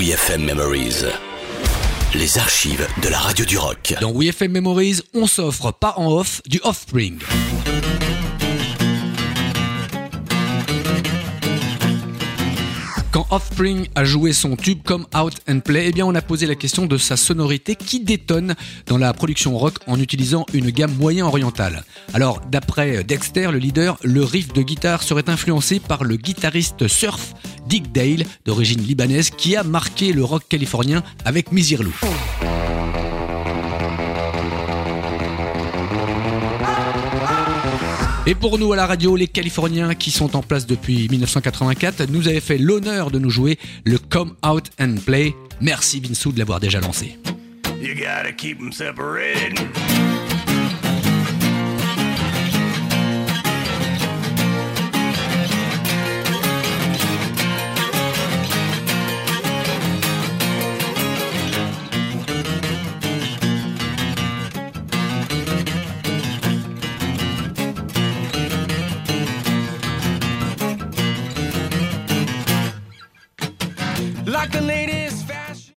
WeFM Memories. Les archives de la radio du rock. Dans WeFM Memories, on s'offre pas en off du Offspring. Quand Offspring a joué son tube Come Out and Play, eh bien on a posé la question de sa sonorité qui détonne dans la production rock en utilisant une gamme moyen orientale. Alors d'après Dexter, le leader, le riff de guitare serait influencé par le guitariste surf Dick Dale, d'origine libanaise, qui a marqué le rock californien avec Misirlou. Et pour nous à la radio, les Californiens qui sont en place depuis 1984 nous avaient fait l'honneur de nous jouer le Come Out and Play. Merci Vinsou de l'avoir déjà lancé. like the ladies.